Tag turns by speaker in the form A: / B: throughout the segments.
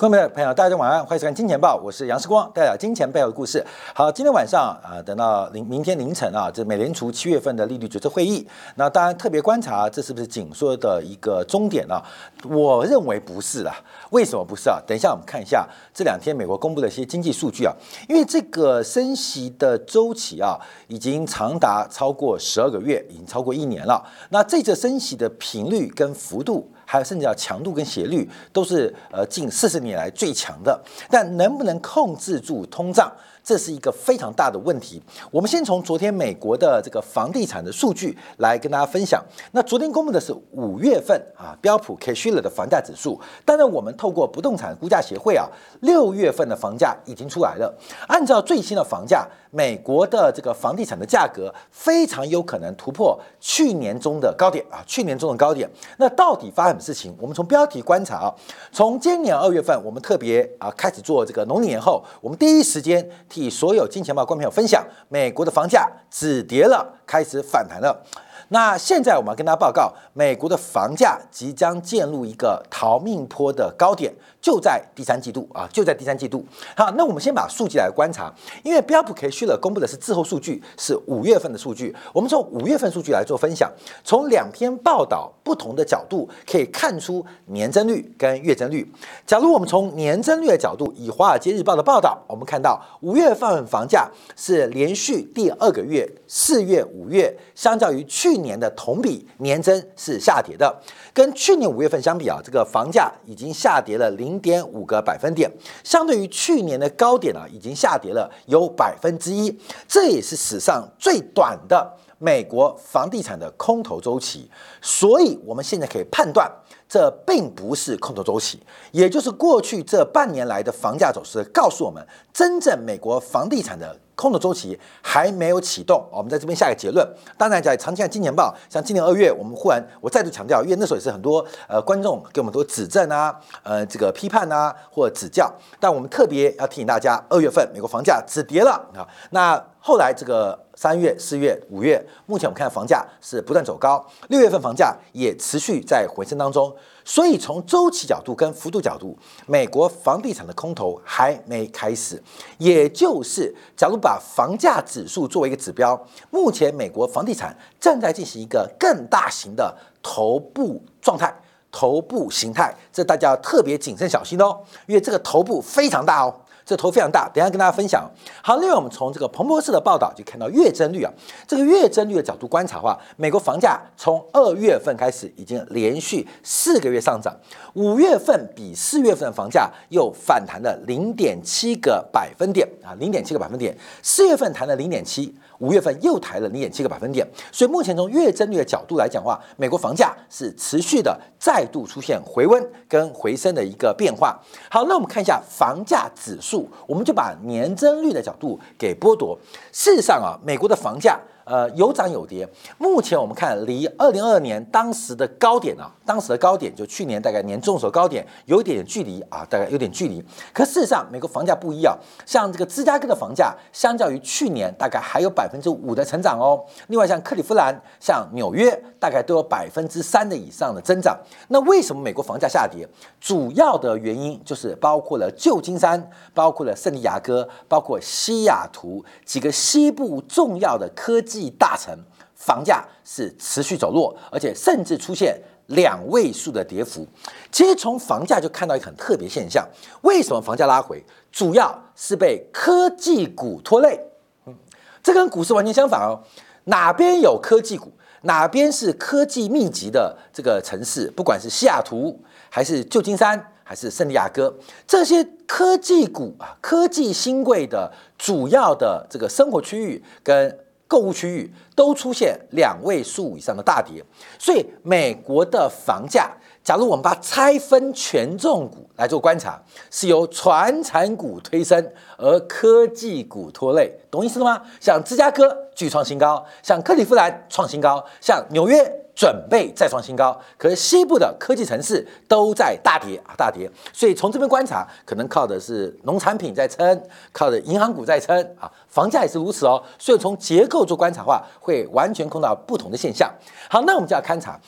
A: 各位朋友，大家晚安，欢迎收看《金钱报》，我是杨世光，带来金钱背后的故事。好，今天晚上啊，等到明明天凌晨啊，这美联储七月份的利率决策会议，那当然特别观察，这是不是紧缩的一个终点呢？我认为不是啊。为什么不是啊？等一下我们看一下这两天美国公布的一些经济数据啊，因为这个升息的周期啊，已经长达超过十二个月，已经超过一年了。那这次升息的频率跟幅度。还有甚至要强度跟斜率都是呃近四十年来最强的，但能不能控制住通胀？这是一个非常大的问题。我们先从昨天美国的这个房地产的数据来跟大家分享。那昨天公布的是五月份啊标普 c a s h i r 的房价指数。当然，我们透过不动产估价协会啊，六月份的房价已经出来了。按照最新的房价，美国的这个房地产的价格非常有可能突破去年中的高点啊，去年中的高点。那到底发生什么事情？我们从标题观察啊，从今年二月份，我们特别啊开始做这个农历年后，我们第一时间。替所有金钱豹观众朋友分享，美国的房价止跌了，开始反弹了。那现在我们要跟大家报告，美国的房价即将进入一个逃命坡的高点。就在第三季度啊，就在第三季度。好，那我们先把数据来观察，因为标普 K 虚了公布的是滞后数据，是五月份的数据。我们从五月份数据来做分享，从两篇报道不同的角度可以看出年增率跟月增率。假如我们从年增率的角度，以华尔街日报的报道，我们看到五月份房价是连续第二个月，四月、五月相较于去年的同比年增是下跌的。跟去年五月份相比啊，这个房价已经下跌了零零点五个百分点，相对于去年的高点啊，已经下跌了有百分之一，这也是史上最短的美国房地产的空头周期。所以，我们现在可以判断，这并不是空头周期，也就是过去这半年来的房价走势告诉我们，真正美国房地产的。空的周期还没有启动，我们在这边下一个结论。当然，在长期看金钱报，像今年二月，我们忽然我再度强调，因为那时候也是很多呃观众给我们多指正啊，呃这个批判啊或指教，但我们特别要提醒大家，二月份美国房价止跌了啊，那。后来这个三月、四月、五月，目前我们看房价是不断走高，六月份房价也持续在回升当中。所以从周期角度跟幅度角度，美国房地产的空头还没开始。也就是，假如把房价指数作为一个指标，目前美国房地产正在进行一个更大型的头部状态、头部形态，这大家要特别谨慎小心哦，因为这个头部非常大哦。这头非常大，等下跟大家分享。好，另外我们从这个彭博社的报道就看到月增率啊，这个月增率的角度观察的话，美国房价从二月份开始已经连续四个月上涨，五月份比四月份房价又反弹了零点七个百分点啊，零点七个百分点，四月份弹了零点七。五月份又抬了零点七个百分点，所以目前从月增率的角度来讲的话，美国房价是持续的再度出现回温跟回升的一个变化。好，那我们看一下房价指数，我们就把年增率的角度给剥夺。事实上啊，美国的房价。呃，有涨有跌。目前我们看，离二零二二年当时的高点啊，当时的高点就去年大概年中的时候高点有一点距离啊，大概有点距离。可事实上，美国房价不一样，像这个芝加哥的房价，相较于去年大概还有百分之五的成长哦。另外，像克利夫兰、像纽约，大概都有百分之三的以上的增长。那为什么美国房价下跌？主要的原因就是包括了旧金山、包括了圣地亚哥、包括西雅图几个西部重要的科技。大城房价是持续走弱，而且甚至出现两位数的跌幅。其实从房价就看到一个很特别现象：为什么房价拉回？主要是被科技股拖累。嗯，这跟股市完全相反哦。哪边有科技股，哪边是科技密集的这个城市，不管是西雅图，还是旧金山，还是圣地亚哥，这些科技股啊，科技新贵的主要的这个生活区域跟。购物区域都出现两位数以上的大跌，所以美国的房价，假如我们把拆分权重股来做观察，是由传产股推升，而科技股拖累，懂意思了吗？像芝加哥巨创新高，像克利夫兰创新高，像纽约。准备再创新高，可是西部的科技城市都在大跌啊，大跌。所以从这边观察，可能靠的是农产品在撑，靠的银行股在撑啊，房价也是如此哦。所以从结构做观察的话，会完全看到不同的现象。好，那我们就要勘察。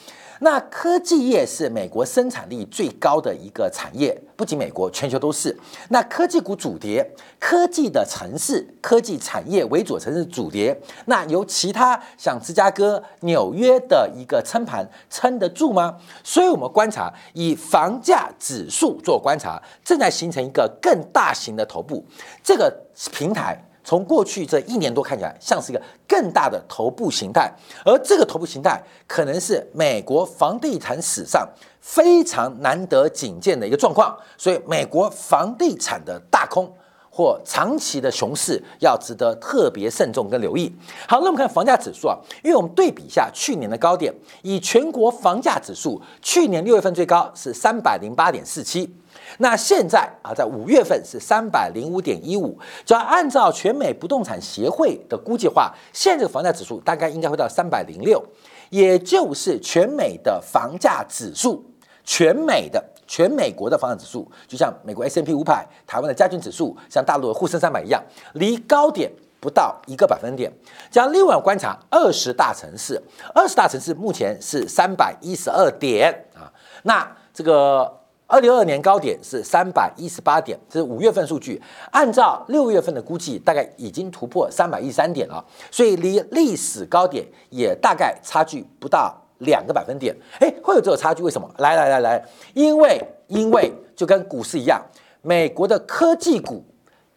A: 那科技业是美国生产力最高的一个产业，不仅美国，全球都是。那科技股主跌，科技的城市、科技产业为主城市主跌，那由其他像芝加哥、纽约的一个撑盘撑得住吗？所以我们观察以房价指数做观察，正在形成一个更大型的头部，这个平台。从过去这一年多看起来，像是一个更大的头部形态，而这个头部形态可能是美国房地产史上非常难得仅见的一个状况，所以美国房地产的大空或长期的熊市要值得特别慎重跟留意。好，那我们看房价指数啊，因为我们对比一下去年的高点，以全国房价指数去年六月份最高是三百零八点四七。那现在啊，在五月份是三百零五点一五，只要按照全美不动产协会的估计话，现在这个房价指数大概应该会到三百零六，也就是全美的房价指数，全美的全美国的房价指数，就像美国 S M P 五百、台湾的加权指数，像大陆的沪深三百一样，离高点不到一个百分点。将另外观察二十大城市，二十大城市目前是三百一十二点啊，那这个。二零二二年高点是三百一十八点，这是五月份数据。按照六月份的估计，大概已经突破三百一十三点了，所以离历史高点也大概差距不到两个百分点。哎，会有这个差距？为什么？来来来来，因为因为就跟股市一样，美国的科技股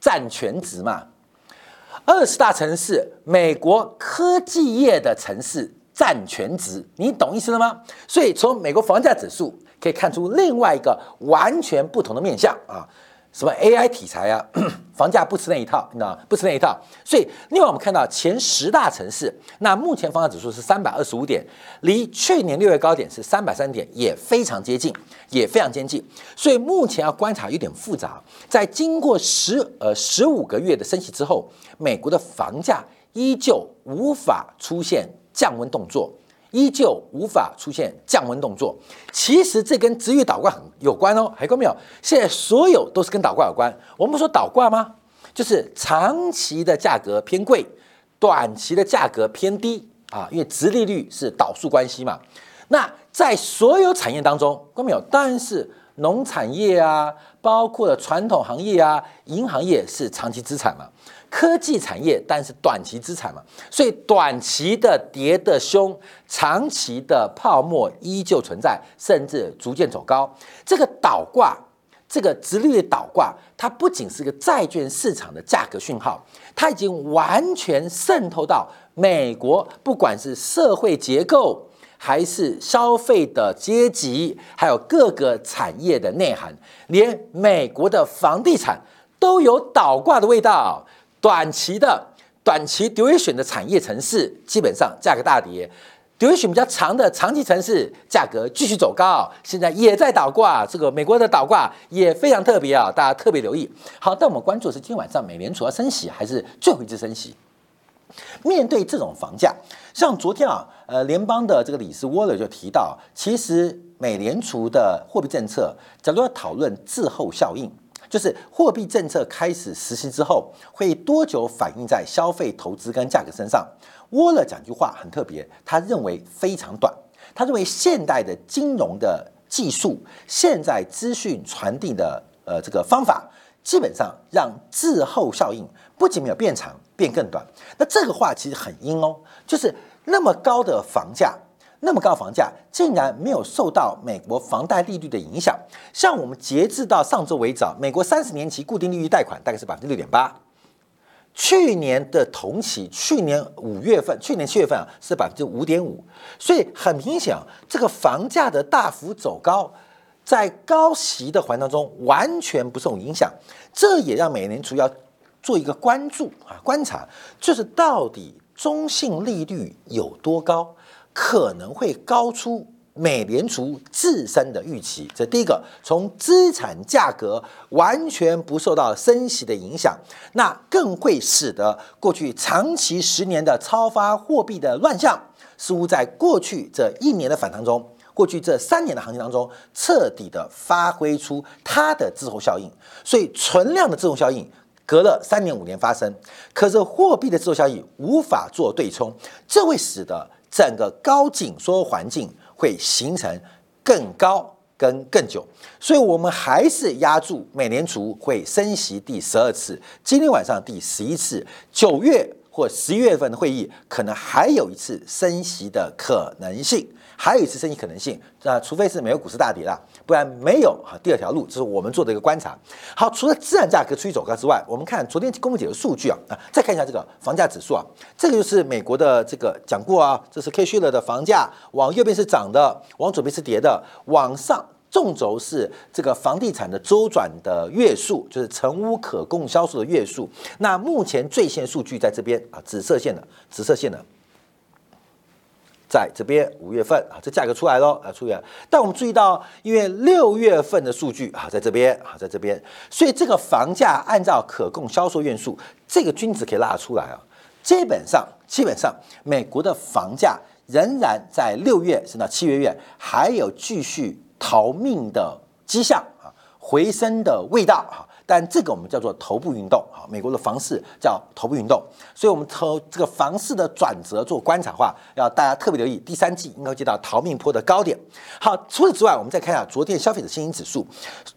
A: 占全值嘛。二十大城市，美国科技业的城市占全值，你懂意思了吗？所以从美国房价指数。可以看出另外一个完全不同的面相啊，什么 AI 题材啊，房价不吃那一套，你知道不吃那一套。所以另外我们看到前十大城市，那目前房价指数是三百二十五点，离去年六月高点是三百三点，也非常接近，也非常接近。所以目前要观察有点复杂，在经过十呃十五个月的升息之后，美国的房价依旧无法出现降温动作。依旧无法出现降温动作，其实这跟值域倒挂很有关哦，还关没有？现在所有都是跟倒挂有关。我们说倒挂吗？就是长期的价格偏贵，短期的价格偏低啊，因为直利率是导数关系嘛。那在所有产业当中，关没有？当然是农产业啊，包括了传统行业啊，银行业是长期资产嘛。科技产业，但是短期资产嘛，所以短期的跌的凶，长期的泡沫依旧存在，甚至逐渐走高。这个倒挂，这个直率倒挂，它不仅是个债券市场的价格讯号，它已经完全渗透到美国，不管是社会结构，还是消费的阶级，还有各个产业的内涵，连美国的房地产都有倒挂的味道。短期的短期 duration 的产业城市基本上价格大跌，duration 比较长的长期城市价格继续走高，现在也在倒挂。这个美国的倒挂也非常特别啊，大家特别留意。好，但我们关注的是今天晚上美联储要升息还是最后一次升息？面对这种房价，像昨天啊，呃，联邦的这个理事沃勒就提到，其实美联储的货币政策，假如要讨论滞后效应。就是货币政策开始实施之后，会多久反映在消费、投资跟价格身上？沃勒讲句话很特别，他认为非常短。他认为现代的金融的技术，现在资讯传递的呃这个方法，基本上让滞后效应不仅没有变长，变更短。那这个话其实很阴哦，就是那么高的房价。那么高房价竟然没有受到美国房贷利率的影响。像我们截至到上周为止，美国三十年期固定利率贷款大概是百分之六点八，去年的同期，去年五月份、去年七月份啊是百分之五点五。所以很明显啊，这个房价的大幅走高，在高息的环当中完全不受影响。这也让美联储要做一个关注啊观察，就是到底中性利率有多高。可能会高出美联储自身的预期。这第一个，从资产价格完全不受到升息的影响，那更会使得过去长期十年的超发货币的乱象，似乎在过去这一年的反弹中，过去这三年的行情当中，彻底的发挥出它的滞后效应。所以，存量的滞后效应隔了三年五年发生，可是货币的滞后效应无法做对冲，这会使得。整个高紧缩环境会形成更高跟更久，所以我们还是压住美联储会升息第十二次，今天晚上第十一次，九月或十一月份的会议可能还有一次升息的可能性。还有一次升息可能性，那除非是美国股市大跌了，不然没有哈。第二条路，这是我们做的一个观察。好，除了资产价格出去走高之外，我们看昨天公布几个数据啊啊，再看一下这个房价指数啊，这个就是美国的这个讲过啊，这是 K 线了的房价，往右边是涨的，往左边是跌的，往上纵轴是这个房地产的周转的月数，就是成屋可供销售的月数。那目前最新数据在这边啊，紫色线的，紫色线的。在这边五月份啊，这价格出来了啊，出来。但我们注意到，因为六月份的数据啊，在这边啊，在这边，所以这个房价按照可供销售院数，这个均值可以拉出来啊。基本上，基本上，美国的房价仍然在六月甚至七月月还有继续逃命的迹象啊，回升的味道啊。但这个我们叫做头部运动，好，美国的房市叫头部运动，所以我们从这个房市的转折做观察话，要大家特别留意，第三季应该接到逃命坡的高点。好，除此之外，我们再看一下昨天消费者信心指数，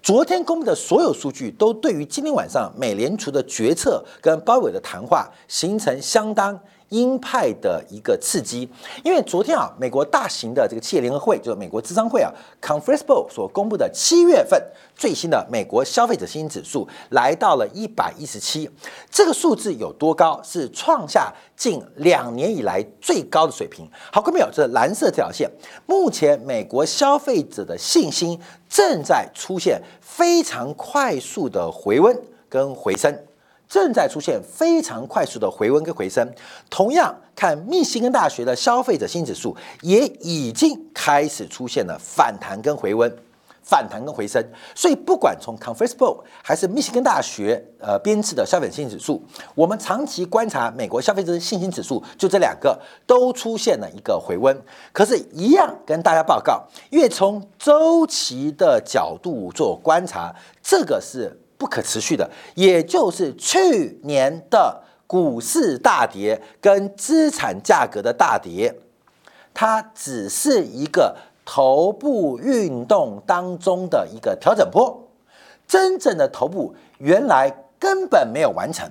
A: 昨天公布的所有数据都对于今天晚上美联储的决策跟鲍威尔的谈话形成相当。鹰派的一个刺激，因为昨天啊，美国大型的这个企业联合会，就是美国智商会啊，Conference Board 所公布的七月份最新的美国消费者信心指数来到了一百一十七，这个数字有多高？是创下近两年以来最高的水平。好，各位朋友，这蓝色这条线，目前美国消费者的信心正在出现非常快速的回温跟回升。正在出现非常快速的回温跟回升，同样看密西根大学的消费者新指数也已经开始出现了反弹跟回温，反弹跟回升。所以不管从 Conference Board 还是密西根大学呃编制的消费者信心指数，我们长期观察美国消费者信心指数，就这两个都出现了一个回温。可是，一样跟大家报告，因为从周期的角度做观察，这个是。不可持续的，也就是去年的股市大跌跟资产价格的大跌，它只是一个头部运动当中的一个调整波，真正的头部原来根本没有完成。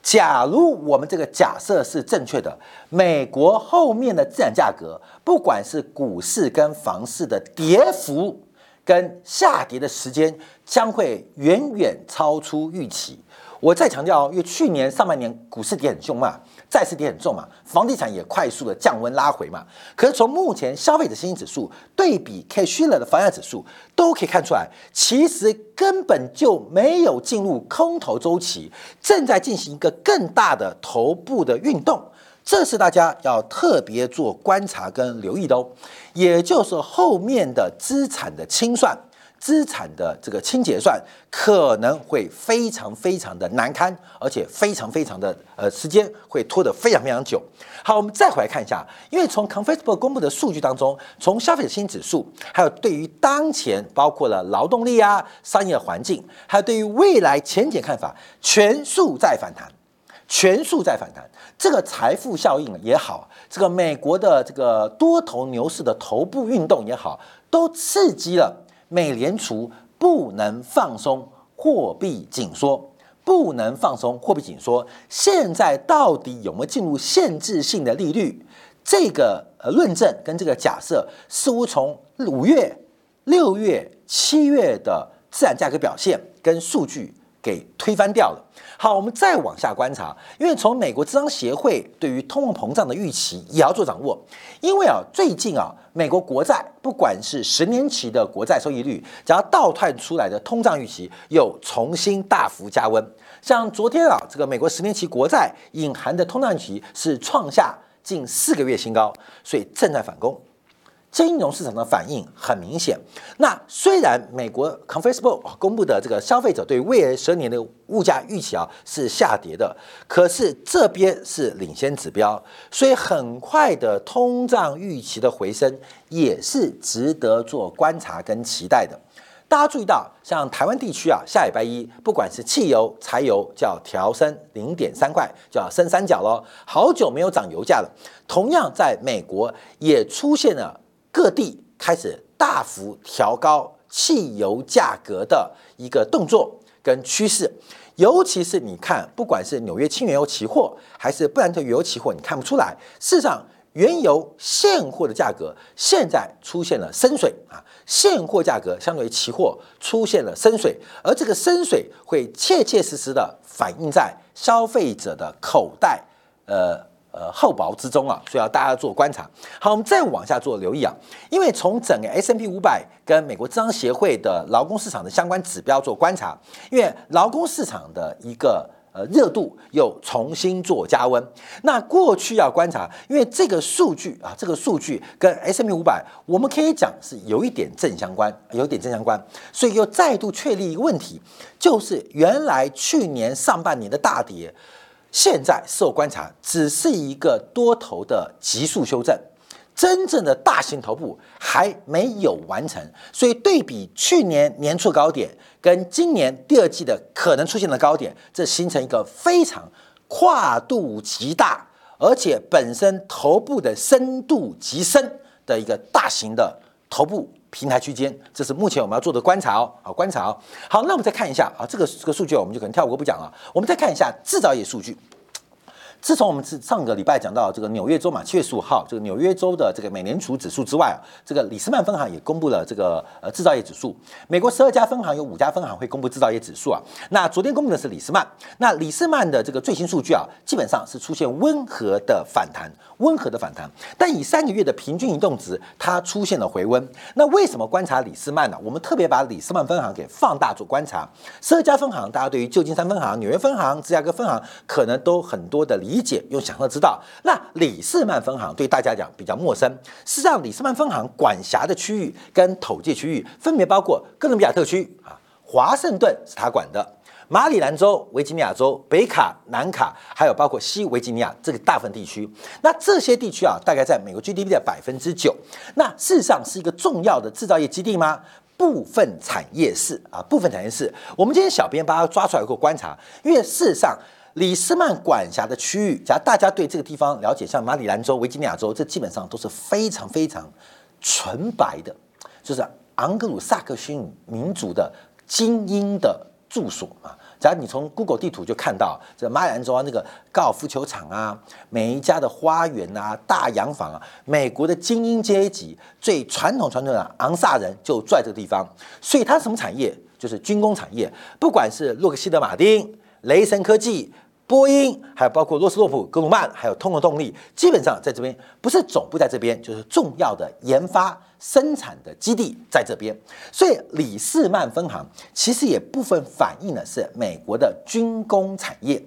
A: 假如我们这个假设是正确的，美国后面的资产价格，不管是股市跟房市的跌幅。跟下跌的时间将会远远超出预期。我再强调，因为去年上半年股市跌很凶嘛，债市跌很重嘛，房地产也快速的降温拉回嘛。可是从目前消费者信心指数对比 K 虚了的房价指数，都可以看出来，其实根本就没有进入空头周期，正在进行一个更大的头部的运动。这是大家要特别做观察跟留意的哦，也就是后面的资产的清算、资产的这个清结算可能会非常非常的难堪，而且非常非常的呃时间会拖得非常非常久。好，我们再回来看一下，因为从 Conference 公布的数据当中，从消费者信心指数，还有对于当前包括了劳动力啊、商业环境，还有对于未来前景看法，全数在反弹。全数在反弹，这个财富效应也好，这个美国的这个多头牛市的头部运动也好，都刺激了美联储不能放松货币紧缩，不能放松货币紧缩。现在到底有没有进入限制性的利率？这个呃论证跟这个假设，似乎从五月、六月、七月的自然价格表现跟数据给推翻掉了。好，我们再往下观察，因为从美国智商协会对于通货膨胀的预期也要做掌握。因为啊，最近啊，美国国债不管是十年期的国债收益率，只要倒退出来的通胀预期又重新大幅加温。像昨天啊，这个美国十年期国债隐含的通胀预期是创下近四个月新高，所以正在反攻。金融市场的反应很明显。那虽然美国 Conference Board 公布的这个消费者对未来十年的物价预期啊是下跌的，可是这边是领先指标，所以很快的通胀预期的回升也是值得做观察跟期待的。大家注意到，像台湾地区啊，下礼拜一不管是汽油、柴油，叫调升零点三块，就要升三角喽。好久没有涨油价了。同样，在美国也出现了。各地开始大幅调高汽油价格的一个动作跟趋势，尤其是你看，不管是纽约轻原油期货还是布兰特原油期货，你看不出来，事实上。原油现货的价格现在出现了深水啊，现货价格相对于期货出现了深水，而这个深水会切切实实的反映在消费者的口袋，呃呃厚薄之中啊，所以要大家做观察。好，我们再往下做留意啊，因为从整个 S M P 五百跟美国资商协会的劳工市场的相关指标做观察，因为劳工市场的一个。呃，热度又重新做加温。那过去要观察，因为这个数据啊，这个数据跟 S M P 五百，我们可以讲是有一点正相关，有一点正相关。所以又再度确立一个问题，就是原来去年上半年的大跌，现在受观察只是一个多头的急速修正。真正的大型头部还没有完成，所以对比去年年初高点跟今年第二季的可能出现的高点，这形成一个非常跨度极大，而且本身头部的深度极深的一个大型的头部平台区间，这是目前我们要做的观察哦。好，观察哦。好，那我们再看一下啊，这个这个数据我们就可能跳过不讲了。我们再看一下制造业数据。自从我们是上个礼拜讲到这个纽约州嘛，七月十五号，这个纽约州的这个美联储指数之外啊，这个里斯曼分行也公布了这个呃制造业指数。美国十二家分行有五家分行会公布制造业指数啊。那昨天公布的是里斯曼，那里斯曼的这个最新数据啊，基本上是出现温和的反弹，温和的反弹。但以三个月的平均移动值，它出现了回温。那为什么观察里斯曼呢？我们特别把里斯曼分行给放大做观察。十二家分行，大家对于旧金山分行、纽约分行、芝加哥分行可能都很多的。理理解用想要知道，那里士曼分行对大家讲比较陌生。事实上，里士曼分行管辖的区域跟统计区域分别包括哥伦比亚特区啊，华盛顿是他管的，马里兰州、维吉尼亚州、北卡、南卡，还有包括西维吉尼亚这个大部分地区。那这些地区啊，大概在美国 GDP 的百分之九。那事实上是一个重要的制造业基地吗？部分产业是啊，部分产业是。我们今天小编把它抓出来过观察，因为事实上。里斯曼管辖的区域，假如大家对这个地方了解，像马里兰州、维吉尼亚州，这基本上都是非常非常纯白的，就是昂格鲁萨克逊民族的精英的住所啊。假如你从 Google 地图就看到这马里兰州啊，那个高尔夫球场啊，每一家的花园啊、大洋房啊，美国的精英阶级最传统传统的昂萨人就住在这个地方，所以它什么产业？就是军工产业，不管是洛克希德马丁。雷神科技、波音，还有包括洛斯洛普、格鲁曼，还有通用动力，基本上在这边不是总部在这边，就是重要的研发生产的基地在这边。所以里士曼分行其实也部分反映的是美国的军工产业，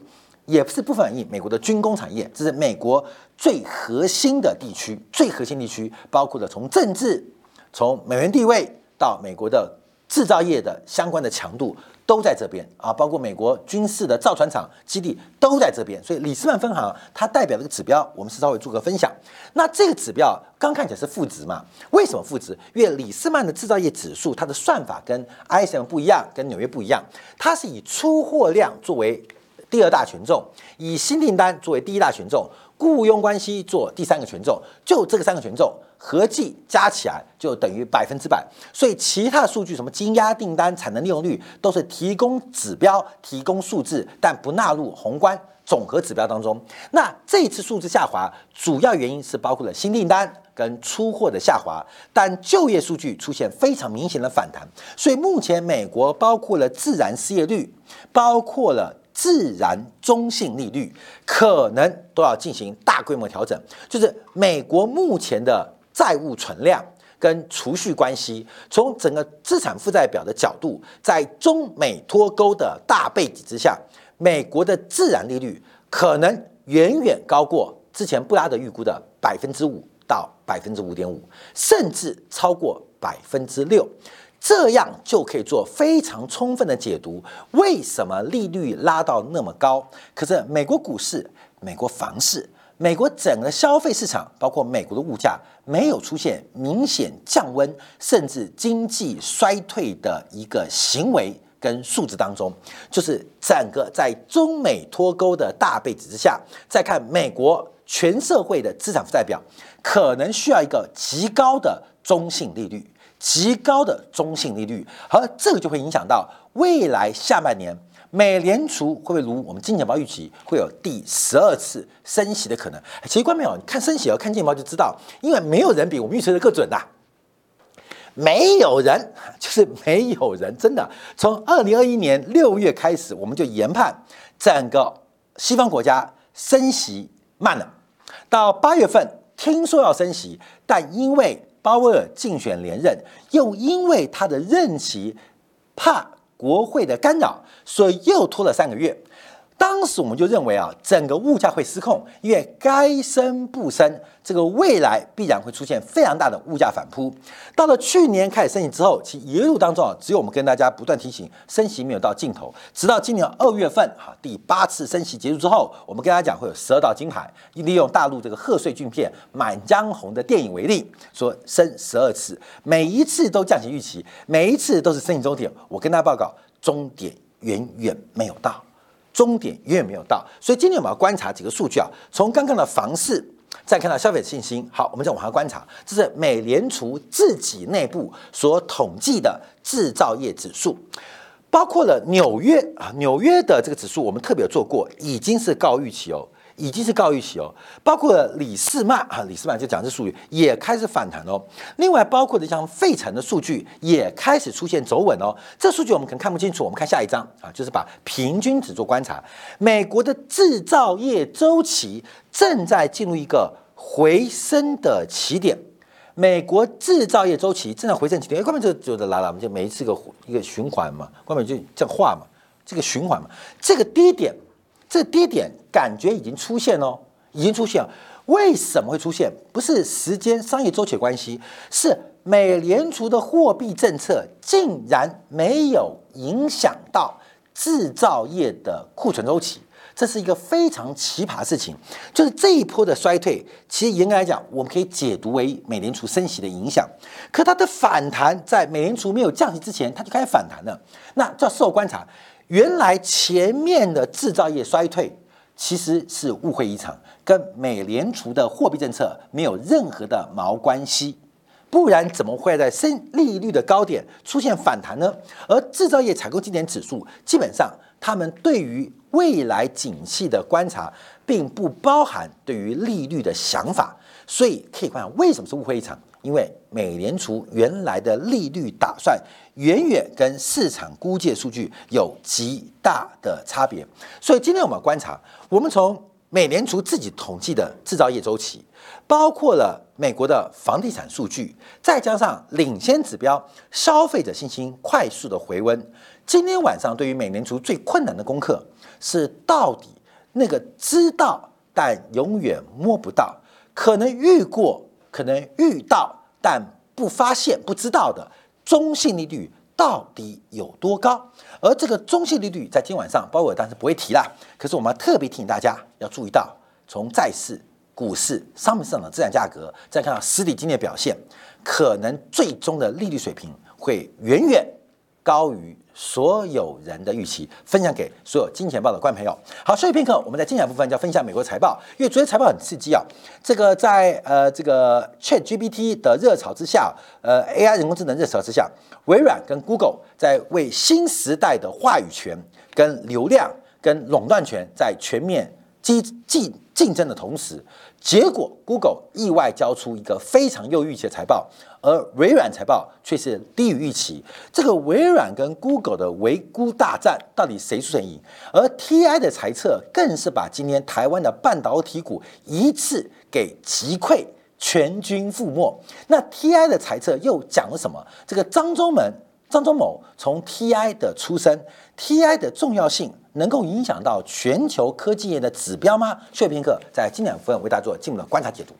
A: 也不是部分反映美国的军工产业，这是美国最核心的地区，最核心地区包括了从政治、从美元地位到美国的制造业的相关的强度。都在这边啊，包括美国军事的造船厂基地都在这边，所以里斯曼分行它代表这个指标，我们是稍微做个分享。那这个指标刚看起来是负值嘛？为什么负值？因为里斯曼的制造业指数它的算法跟 ISM 不一样，跟纽约不一样，它是以出货量作为第二大权重，以新订单作为第一大权重，雇佣关系做第三个权重，就这个三个权重。合计加起来就等于百分之百，所以其他数据，什么金压订单、产能利用率，都是提供指标、提供数字，但不纳入宏观总和指标当中。那这次数字下滑，主要原因是包括了新订单跟出货的下滑，但就业数据出现非常明显的反弹。所以目前美国包括了自然失业率，包括了自然中性利率，可能都要进行大规模调整。就是美国目前的。债务存量跟储蓄关系，从整个资产负债表的角度，在中美脱钩的大背景之下，美国的自然利率可能远远高过之前布拉德预估的百分之五到百分之五点五，甚至超过百分之六，这样就可以做非常充分的解读，为什么利率拉到那么高？可是美国股市、美国房市。美国整个消费市场，包括美国的物价，没有出现明显降温，甚至经济衰退的一个行为跟数字当中，就是整个在中美脱钩的大背景之下，再看美国全社会的资产负债表，可能需要一个极高的中性利率，极高的中性利率，而这个就会影响到未来下半年美联储会不会如我们金钱豹预期会有第十二次升息的可能？其实观众朋友，看升息和看金钱豹就知道，因为没有人比我们预测的更准呐。没有人，就是没有人，真的。从二零二一年六月开始，我们就研判整个西方国家升息慢了。到八月份，听说要升息，但因为鲍威尔竞选连任，又因为他的任期怕国会的干扰，所以又拖了三个月。当时我们就认为啊，整个物价会失控，因为该升不升，这个未来必然会出现非常大的物价反扑。到了去年开始升息之后，其一路当中啊，只有我们跟大家不断提醒，升息没有到尽头。直到今年二月份，哈，第八次升息结束之后，我们跟大家讲会有十二道金牌，利用大陆这个贺岁巨片《满江红》的电影为例，说升十二次，每一次都降息预期，每一次都是升息终点。我跟大家报告，终点远远没有到。终点远远没有到，所以今天我们要观察几个数据啊。从刚刚的房市，再看到消费信心。好，我们再往下观察，这是美联储自己内部所统计的制造业指数，包括了纽约啊，纽约的这个指数我们特别做过，已经是高预期哦。已经是高预期哦，包括李世曼啊，李世曼就讲这数据也开始反弹哦。另外，包括的像费城的数据也开始出现走稳哦。这数据我们可能看不清楚，我们看下一张啊，就是把平均值做观察。美国的制造业周期正在进入一个回升的起点，美国制造业周期正在回升起点。哎，关门就就来了，我们就每一次个一个循环嘛，关门就这样画嘛，这个循环嘛，这个低点。这低点感觉已经出现哦，已经出现了。为什么会出现？不是时间商业周期关系，是美联储的货币政策竟然没有影响到制造业的库存周期，这是一个非常奇葩的事情。就是这一波的衰退，其实严格来讲，我们可以解读为美联储升息的影响。可它的反弹，在美联储没有降息之前，它就开始反弹了。那叫事后观察。原来前面的制造业衰退其实是误会一场，跟美联储的货币政策没有任何的毛关系，不然怎么会在升利率的高点出现反弹呢？而制造业采购经理指数基本上，他们对于未来景气的观察，并不包含对于利率的想法，所以可以看为什么是误会一场。因为美联储原来的利率打算远远跟市场估计数据有极大的差别，所以今天我们观察，我们从美联储自己统计的制造业周期，包括了美国的房地产数据，再加上领先指标消费者信心快速的回温。今天晚上对于美联储最困难的功课是，到底那个知道但永远摸不到，可能遇过。可能遇到但不发现、不知道的中性利率到底有多高？而这个中性利率在今晚上，鲍威尔当时不会提啦。可是我们要特别提醒大家要注意到，从债市、股市、商品市场的资产价格，再看到实体经济的表现，可能最终的利率水平会远远高于。所有人的预期分享给所有金钱豹的观众朋友。好，休息片刻，我们在精彩部分就要分享美国财报，因为昨天财报很刺激啊。这个在呃这个 Chat GPT 的热潮之下，呃 AI 人工智能热潮之下，微软跟 Google 在为新时代的话语权、跟流量、跟垄断权在全面竞竞竞争的同时，结果 Google 意外交出一个非常优预期的财报。而微软财报却是低于预期，这个微软跟 Google 的维估大战到底谁输谁赢？而 TI 的财测更是把今天台湾的半导体股一次给击溃，全军覆没。那 TI 的财测又讲了什么？这个张忠门、张忠谋从 TI 的出身，TI 的重要性能够影响到全球科技业的指标吗？薛平克在今两分为大家做进一步的观察解读。